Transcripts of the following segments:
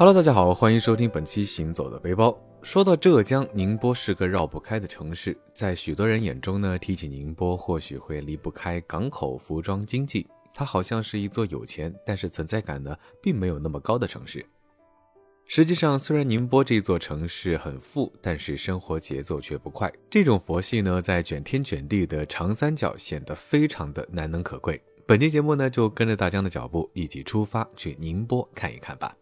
Hello，大家好，欢迎收听本期《行走的背包》。说到浙江宁波是个绕不开的城市，在许多人眼中呢，提起宁波或许会离不开港口、服装、经济。它好像是一座有钱，但是存在感呢并没有那么高的城市。实际上，虽然宁波这座城市很富，但是生活节奏却不快。这种佛系呢，在卷天卷地的长三角显得非常的难能可贵。本期节目呢，就跟着大江的脚步一起出发去宁波看一看吧。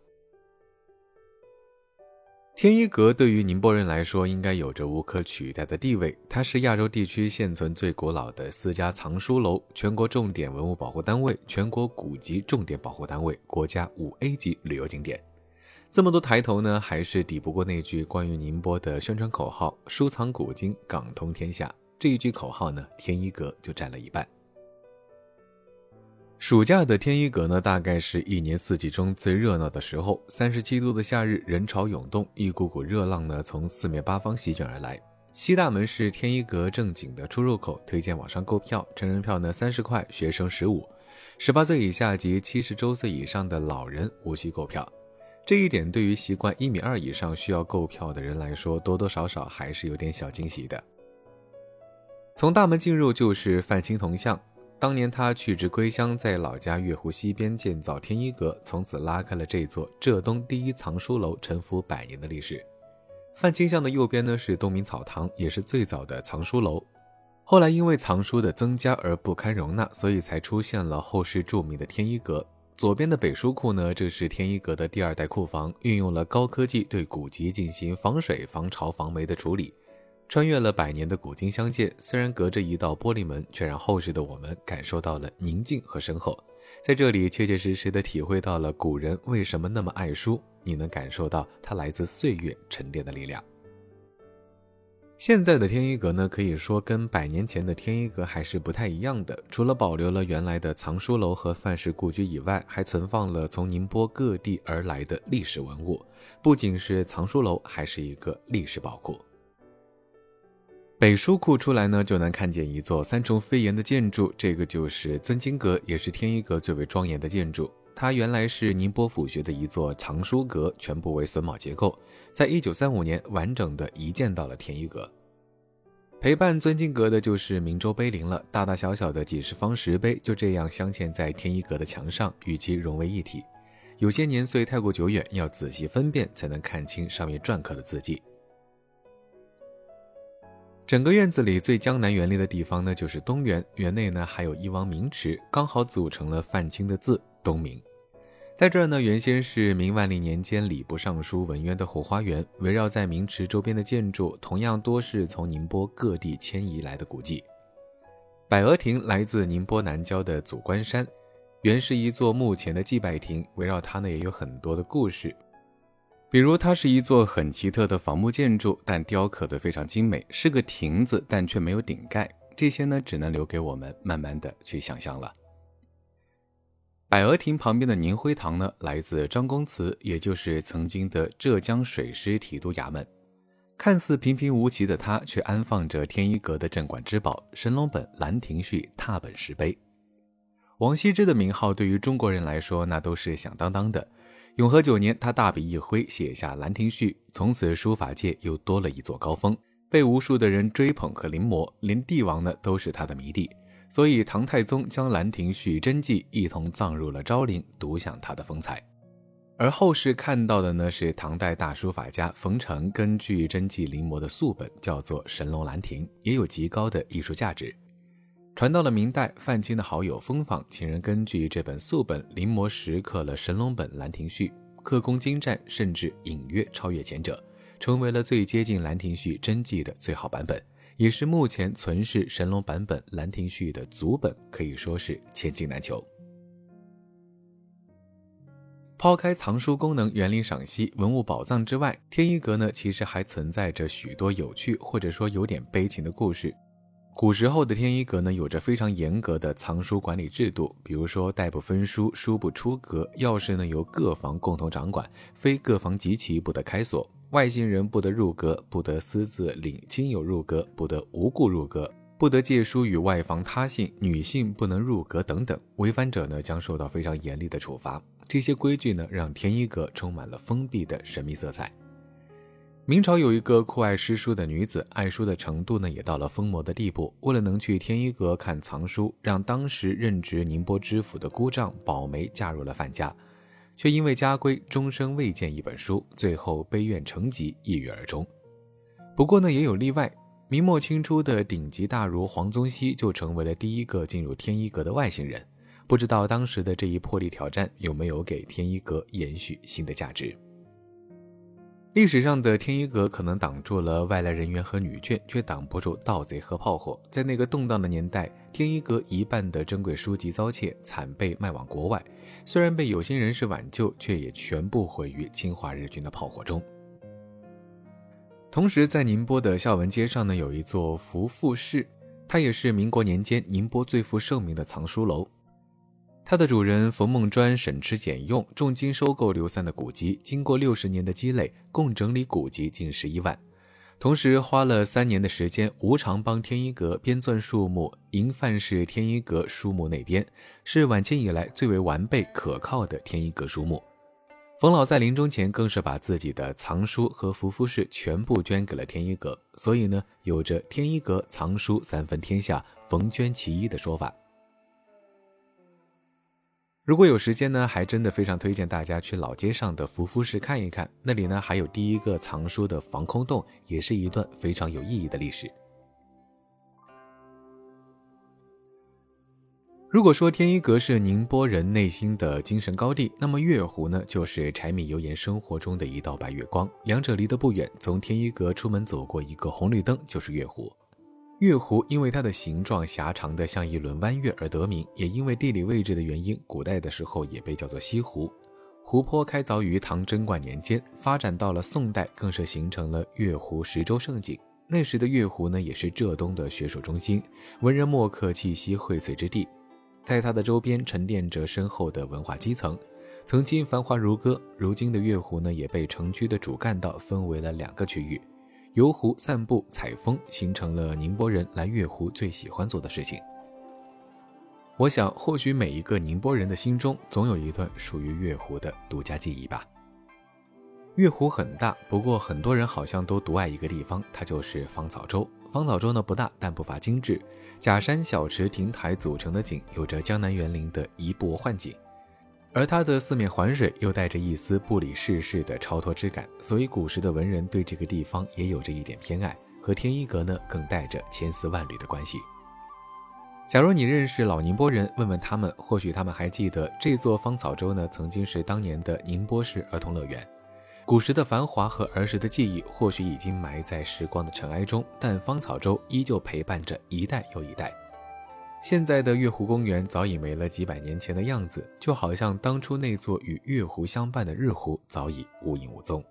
天一阁对于宁波人来说，应该有着无可取代的地位。它是亚洲地区现存最古老的私家藏书楼，全国重点文物保护单位，全国古籍重点保护单位，国家五 A 级旅游景点。这么多抬头呢，还是抵不过那句关于宁波的宣传口号：“收藏古今，港通天下。”这一句口号呢，天一阁就占了一半。暑假的天一阁呢，大概是一年四季中最热闹的时候。三十七度的夏日，人潮涌动，一股股热浪呢从四面八方席卷而来。西大门是天一阁正经的出入口，推荐网上购票，成人票呢三十块，学生十五，十八岁以下及七十周岁以上的老人无需购票。这一点对于习惯一米二以上需要购票的人来说，多多少少还是有点小惊喜的。从大门进入就是范青铜像。当年他去职归乡，在老家月湖西边建造天一阁，从此拉开了这座浙东第一藏书楼沉浮百年的历史。范清巷的右边呢是东明草堂，也是最早的藏书楼。后来因为藏书的增加而不堪容纳，所以才出现了后世著名的天一阁。左边的北书库呢，这是天一阁的第二代库房，运用了高科技对古籍进行防水、防潮、防霉的处理。穿越了百年的古今相见，虽然隔着一道玻璃门，却让后世的我们感受到了宁静和深厚。在这里，切切实实地体会到了古人为什么那么爱书。你能感受到它来自岁月沉淀的力量。现在的天一阁呢，可以说跟百年前的天一阁还是不太一样的。除了保留了原来的藏书楼和范氏故居以外，还存放了从宁波各地而来的历史文物。不仅是藏书楼，还是一个历史宝库。北书库出来呢，就能看见一座三重飞檐的建筑，这个就是尊经阁，也是天一阁最为庄严的建筑。它原来是宁波府学的一座藏书阁，全部为榫卯结构，在一九三五年完整的移建到了天一阁。陪伴尊经阁的就是明州碑林了，大大小小的几十方石碑就这样镶嵌在天一阁的墙上，与其融为一体。有些年岁太过久远，要仔细分辨才能看清上面篆刻的字迹。整个院子里最江南园林的地方呢，就是东园。园内呢还有一汪明池，刚好组成了范青的字“东明”。在这儿呢，原先是明万历年间礼部尚书文渊的后花园。围绕在明池周边的建筑，同样多是从宁波各地迁移来的古迹。百鹅亭来自宁波南郊的祖关山，原是一座墓前的祭拜亭。围绕它呢，也有很多的故事。比如，它是一座很奇特的仿木建筑，但雕刻的非常精美，是个亭子，但却没有顶盖。这些呢，只能留给我们慢慢的去想象了。百鹅亭旁边的宁辉堂呢，来自张公祠，也就是曾经的浙江水师提督衙门。看似平平无奇的它，却安放着天一阁的镇馆之宝——神龙本《兰亭序》拓本石碑。王羲之的名号对于中国人来说，那都是响当当的。永和九年，他大笔一挥，写下《兰亭序》，从此书法界又多了一座高峰，被无数的人追捧和临摹，连帝王呢都是他的迷弟。所以，唐太宗将《兰亭序》真迹一同葬入了昭陵，独享他的风采。而后世看到的呢，是唐代大书法家冯程根据真迹临摹的素本，叫做《神龙兰亭》，也有极高的艺术价值。传到了明代，范钦的好友风坊请人根据这本素本临摹石刻了神龙本《兰亭序》，刻工精湛，甚至隐约超越前者，成为了最接近《兰亭序》真迹的最好版本，也是目前存世神龙版本《兰亭序》的祖本，可以说是千金难求。抛开藏书功能、园林赏析、文物宝藏之外，天一阁呢，其实还存在着许多有趣或者说有点悲情的故事。古时候的天一阁呢，有着非常严格的藏书管理制度，比如说代不分书，书不出阁，钥匙呢由各房共同掌管，非各房集齐不得开锁，外姓人不得入阁，不得私自领亲友入阁，不得无故入阁，不得借书与外房他姓，女性不能入阁等等，违反者呢将受到非常严厉的处罚。这些规矩呢，让天一阁充满了封闭的神秘色彩。明朝有一个酷爱诗书的女子，爱书的程度呢，也到了疯魔的地步。为了能去天一阁看藏书，让当时任职宁波知府的姑丈宝梅嫁入了范家，却因为家规，终生未见一本书，最后悲怨成疾，抑郁而终。不过呢，也有例外，明末清初的顶级大儒黄宗羲就成为了第一个进入天一阁的外星人。不知道当时的这一破例挑战有没有给天一阁延续新的价值？历史上的天一阁可能挡住了外来人员和女眷，却挡不住盗贼和炮火。在那个动荡的年代，天一阁一半的珍贵书籍遭窃，惨被卖往国外。虽然被有心人士挽救，却也全部毁于侵华日军的炮火中。同时，在宁波的孝文街上呢，有一座福富室，它也是民国年间宁波最负盛名的藏书楼。它的主人冯梦专省吃俭用，重金收购刘三的古籍，经过六十年的积累，共整理古籍近十一万。同时花了三年的时间，无偿帮天一阁编纂数目《银范氏天一阁书目内编》，是晚清以来最为完备可靠的天一阁书目。冯老在临终前更是把自己的藏书和福夫氏全部捐给了天一阁，所以呢，有着“天一阁藏书三分天下，冯捐其一”的说法。如果有时间呢，还真的非常推荐大家去老街上的福夫室看一看，那里呢还有第一个藏书的防空洞，也是一段非常有意义的历史。如果说天一阁是宁波人内心的精神高地，那么月湖呢就是柴米油盐生活中的一道白月光，两者离得不远，从天一阁出门走过一个红绿灯就是月湖。月湖因为它的形状狭长的像一轮弯月而得名，也因为地理位置的原因，古代的时候也被叫做西湖。湖泊开凿于唐贞观年间，发展到了宋代，更是形成了月湖十洲胜景。那时的月湖呢，也是浙东的学术中心，文人墨客气息荟萃之地。在它的周边沉淀着深厚的文化基层，曾经繁华如歌。如今的月湖呢，也被城区的主干道分为了两个区域。游湖、散步、采风，形成了宁波人来月湖最喜欢做的事情。我想，或许每一个宁波人的心中，总有一段属于月湖的独家记忆吧。月湖很大，不过很多人好像都独爱一个地方，它就是芳草洲。芳草洲呢不大，但不乏精致，假山、小池、亭台组成的景，有着江南园林的移步换景。而它的四面环水，又带着一丝不理世事的超脱之感，所以古时的文人对这个地方也有着一点偏爱，和天一阁呢更带着千丝万缕的关系。假如你认识老宁波人，问问他们，或许他们还记得这座芳草洲呢，曾经是当年的宁波市儿童乐园。古时的繁华和儿时的记忆，或许已经埋在时光的尘埃中，但芳草洲依旧陪伴着一代又一代。现在的月湖公园早已没了几百年前的样子，就好像当初那座与月湖相伴的日湖早已无影无踪。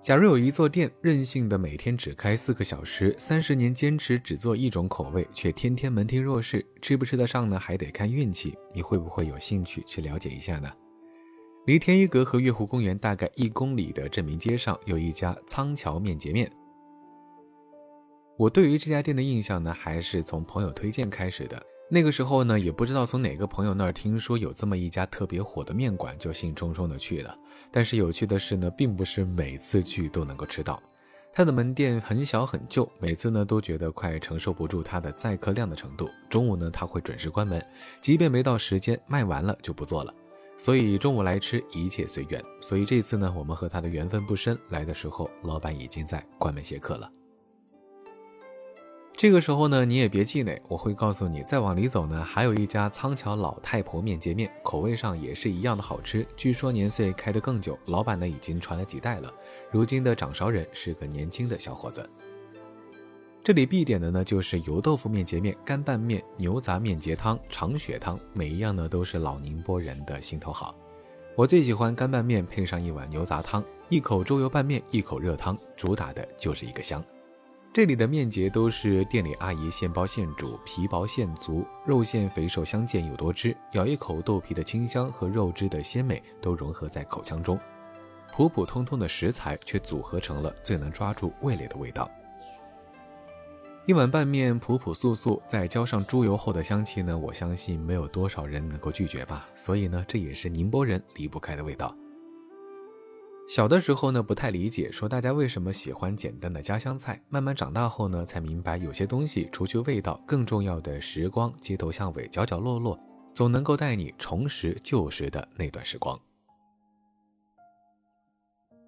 假如有一座店任性的每天只开四个小时，三十年坚持只做一种口味，却天天门庭若市，吃不吃得上呢？还得看运气。你会不会有兴趣去了解一下呢？离天一阁和月湖公园大概一公里的镇民街上，有一家仓桥面结面。我对于这家店的印象呢，还是从朋友推荐开始的。那个时候呢，也不知道从哪个朋友那儿听说有这么一家特别火的面馆，就兴冲冲的去了。但是有趣的是呢，并不是每次去都能够吃到。他的门店很小很旧，每次呢都觉得快承受不住他的载客量的程度。中午呢，他会准时关门，即便没到时间卖完了就不做了。所以中午来吃一切随缘。所以这次呢，我们和他的缘分不深，来的时候老板已经在关门谢客了。这个时候呢，你也别气馁，我会告诉你，再往里走呢，还有一家仓桥老太婆面结面，口味上也是一样的好吃。据说年岁开得更久，老板呢已经传了几代了。如今的掌勺人是个年轻的小伙子。这里必点的呢就是油豆腐面结面、干拌面、牛杂面结汤、长血汤，每一样呢都是老宁波人的心头好。我最喜欢干拌面配上一碗牛杂汤，一口猪油拌面，一口热汤，主打的就是一个香。这里的面结都是店里阿姨现包现煮，皮薄馅足，肉馅肥瘦相间又多汁，咬一口豆皮的清香和肉汁的鲜美都融合在口腔中，普普通通的食材却组合成了最能抓住味蕾的味道。一碗拌面朴朴素素，再浇上猪油后的香气呢，我相信没有多少人能够拒绝吧。所以呢，这也是宁波人离不开的味道。小的时候呢，不太理解，说大家为什么喜欢简单的家乡菜。慢慢长大后呢，才明白有些东西除去味道，更重要的时光，街头巷尾，角角落落，总能够带你重拾旧时的那段时光。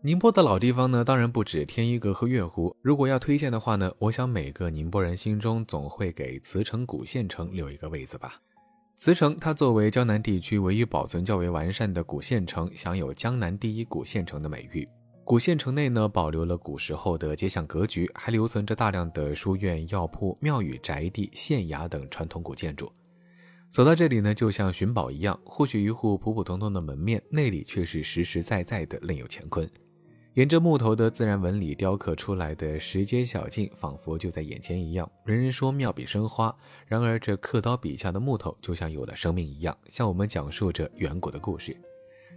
宁波的老地方呢，当然不止天一阁和月湖。如果要推荐的话呢，我想每个宁波人心中总会给慈城古县城留一个位子吧。慈城它作为江南地区唯一保存较为完善的古县城，享有江南第一古县城的美誉。古县城内呢，保留了古时候的街巷格局，还留存着大量的书院、药铺、庙宇、宅地、县衙等传统古建筑。走到这里呢，就像寻宝一样，或许一户普普通通的门面，内里却是实实在在的另有乾坤。沿着木头的自然纹理雕刻出来的石阶小径，仿佛就在眼前一样。人人说妙笔生花，然而这刻刀笔下的木头就像有了生命一样，向我们讲述着远古的故事。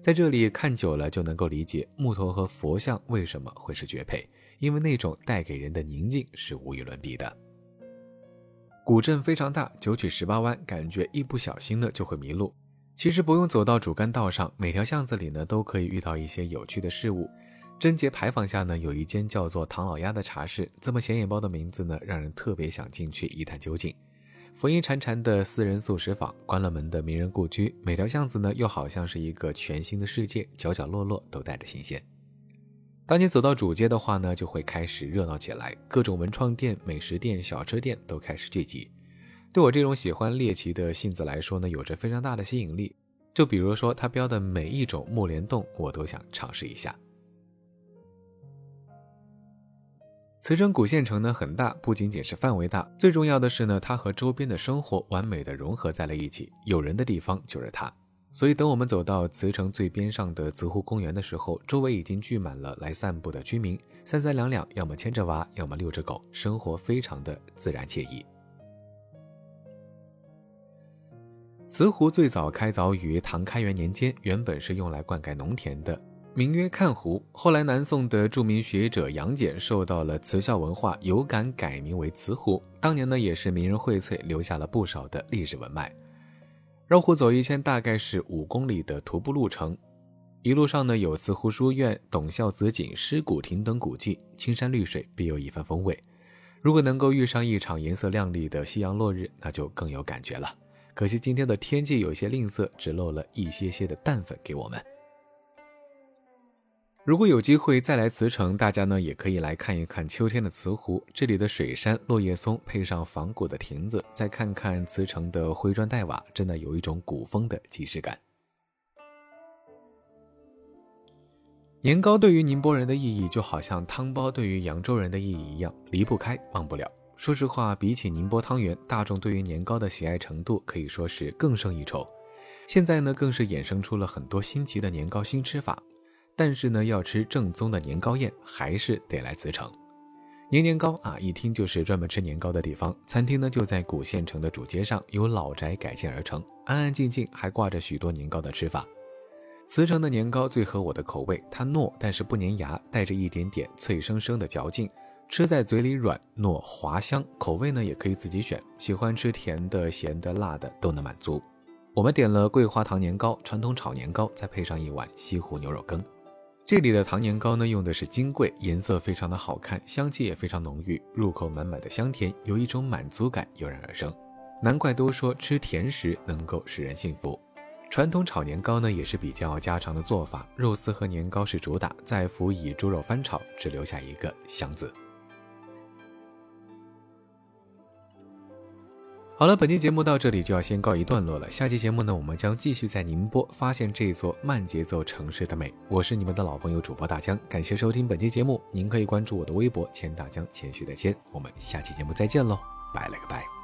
在这里看久了，就能够理解木头和佛像为什么会是绝配，因为那种带给人的宁静是无与伦比的。古镇非常大，九曲十八弯，感觉一不小心呢就会迷路。其实不用走到主干道上，每条巷子里呢都可以遇到一些有趣的事物。贞节牌坊下呢，有一间叫做唐老鸭的茶室，这么显眼包的名字呢，让人特别想进去一探究竟。佛音潺潺的私人素食坊，关了门的名人故居，每条巷子呢，又好像是一个全新的世界，角角落落都带着新鲜。当你走到主街的话呢，就会开始热闹起来，各种文创店、美食店、小吃店都开始聚集。对我这种喜欢猎奇的性子来说呢，有着非常大的吸引力。就比如说，它标的每一种木莲冻，我都想尝试一下。慈城古县城呢很大，不仅仅是范围大，最重要的是呢，它和周边的生活完美的融合在了一起。有人的地方就是它，所以等我们走到慈城最边上的慈湖公园的时候，周围已经聚满了来散步的居民，三三两两，要么牵着娃，要么遛着狗，生活非常的自然惬意。慈湖最早开凿于唐开元年间，原本是用来灌溉农田的。名曰看湖，后来南宋的著名学者杨戬受到了慈孝文化，有感改名为慈湖。当年呢，也是名人荟萃，留下了不少的历史文脉。绕湖走一圈，大概是五公里的徒步路程。一路上呢，有慈湖书院、董孝紫井、尸骨亭等古迹，青山绿水，别有一番风味。如果能够遇上一场颜色亮丽的夕阳落日，那就更有感觉了。可惜今天的天气有些吝啬，只漏了一些些的淡粉给我们。如果有机会再来慈城，大家呢也可以来看一看秋天的慈湖。这里的水杉、落叶松配上仿古的亭子，再看看慈城的灰砖黛瓦，真的有一种古风的即视感。年糕对于宁波人的意义，就好像汤包对于扬州人的意义一样，离不开，忘不了。说实话，比起宁波汤圆，大众对于年糕的喜爱程度可以说是更胜一筹。现在呢，更是衍生出了很多新奇的年糕新吃法。但是呢，要吃正宗的年糕宴，还是得来慈城。年年糕啊，一听就是专门吃年糕的地方。餐厅呢就在古县城的主街上，由老宅改建而成，安安静静，还挂着许多年糕的吃法。慈城的年糕最合我的口味，它糯但是不粘牙，带着一点点脆生生的嚼劲，吃在嘴里软糯滑香。口味呢也可以自己选，喜欢吃甜的、咸的、辣的都能满足。我们点了桂花糖年糕、传统炒年糕，再配上一碗西湖牛肉羹。这里的糖年糕呢，用的是金桂，颜色非常的好看，香气也非常浓郁，入口满满的香甜，有一种满足感油然而生。难怪都说吃甜食能够使人幸福。传统炒年糕呢，也是比较家常的做法，肉丝和年糕是主打，再辅以猪肉翻炒，只留下一个香字。好了，本期节目到这里就要先告一段落了。下期节目呢，我们将继续在宁波发现这座慢节奏城市的美。我是你们的老朋友主播大江，感谢收听本期节目。您可以关注我的微博“千大江”，谦虚的谦。我们下期节目再见喽，拜了个拜。